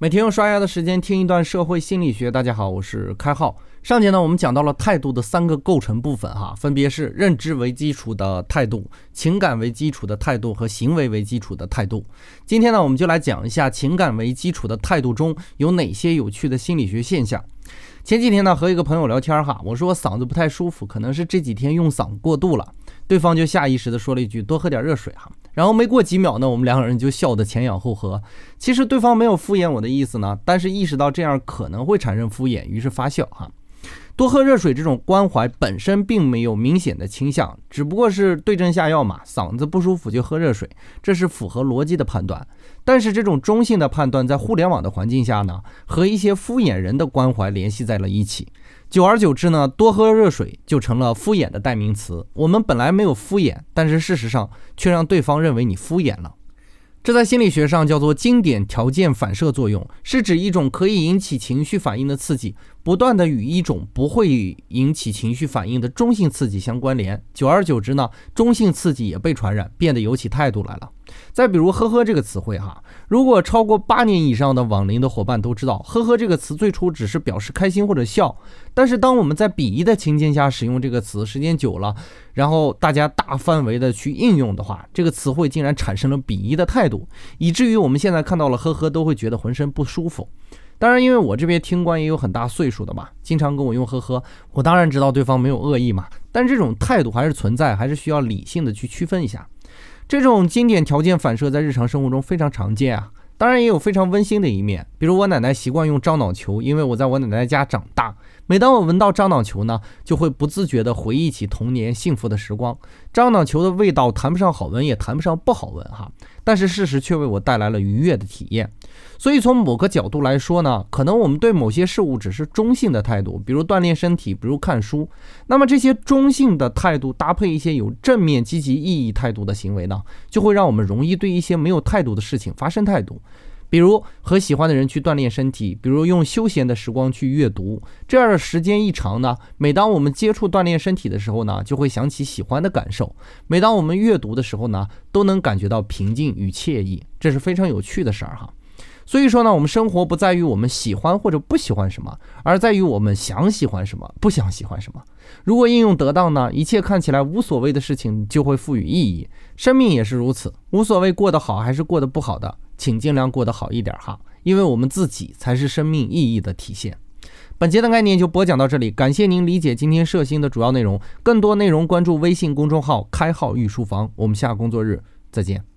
每天用刷牙的时间听一段社会心理学。大家好，我是开浩。上节呢，我们讲到了态度的三个构成部分，哈，分别是认知为基础的态度、情感为基础的态度和行为为基础的态度。今天呢，我们就来讲一下情感为基础的态度中有哪些有趣的心理学现象。前几天呢，和一个朋友聊天，哈，我说我嗓子不太舒服，可能是这几天用嗓过度了。对方就下意识地说了一句：“多喝点热水，哈。”然后没过几秒呢，我们两个人就笑得前仰后合。其实对方没有敷衍我的意思呢，但是意识到这样可能会产生敷衍，于是发笑哈。多喝热水这种关怀本身并没有明显的倾向，只不过是对症下药嘛。嗓子不舒服就喝热水，这是符合逻辑的判断。但是这种中性的判断在互联网的环境下呢，和一些敷衍人的关怀联系在了一起。久而久之呢，多喝热水就成了敷衍的代名词。我们本来没有敷衍，但是事实上却让对方认为你敷衍了。这在心理学上叫做经典条件反射作用，是指一种可以引起情绪反应的刺激，不断的与一种不会引起情绪反应的中性刺激相关联。久而久之呢，中性刺激也被传染，变得有起态度来了。再比如“呵呵”这个词汇，哈，如果超过八年以上的网龄的伙伴都知道，“呵呵”这个词最初只是表示开心或者笑，但是当我们在鄙夷的情境下使用这个词，时间久了，然后大家大范围的去应用的话，这个词汇竟然产生了鄙夷的态度，以至于我们现在看到了“呵呵”都会觉得浑身不舒服。当然，因为我这边听官也有很大岁数的嘛，经常跟我用“呵呵”，我当然知道对方没有恶意嘛，但这种态度还是存在，还是需要理性的去区分一下。这种经典条件反射在日常生活中非常常见啊，当然也有非常温馨的一面。比如我奶奶习惯用樟脑球，因为我在我奶奶家长大，每当我闻到樟脑球呢，就会不自觉地回忆起童年幸福的时光。樟脑球的味道谈不上好闻，也谈不上不好闻哈，但是事实却为我带来了愉悦的体验。所以从某个角度来说呢，可能我们对某些事物只是中性的态度，比如锻炼身体，比如看书。那么这些中性的态度搭配一些有正面积极意义态度的行为呢，就会让我们容易对一些没有态度的事情发生态度。比如和喜欢的人去锻炼身体，比如用休闲的时光去阅读。这样的时间一长呢，每当我们接触锻炼身体的时候呢，就会想起喜欢的感受；每当我们阅读的时候呢，都能感觉到平静与惬意。这是非常有趣的事儿哈。所以说呢，我们生活不在于我们喜欢或者不喜欢什么，而在于我们想喜欢什么，不想喜欢什么。如果应用得当呢，一切看起来无所谓的事情就会赋予意义。生命也是如此，无所谓过得好还是过得不好的，请尽量过得好一点哈，因为我们自己才是生命意义的体现。本节的概念就播讲到这里，感谢您理解今天摄星的主要内容。更多内容关注微信公众号“开号御书房”，我们下工作日再见。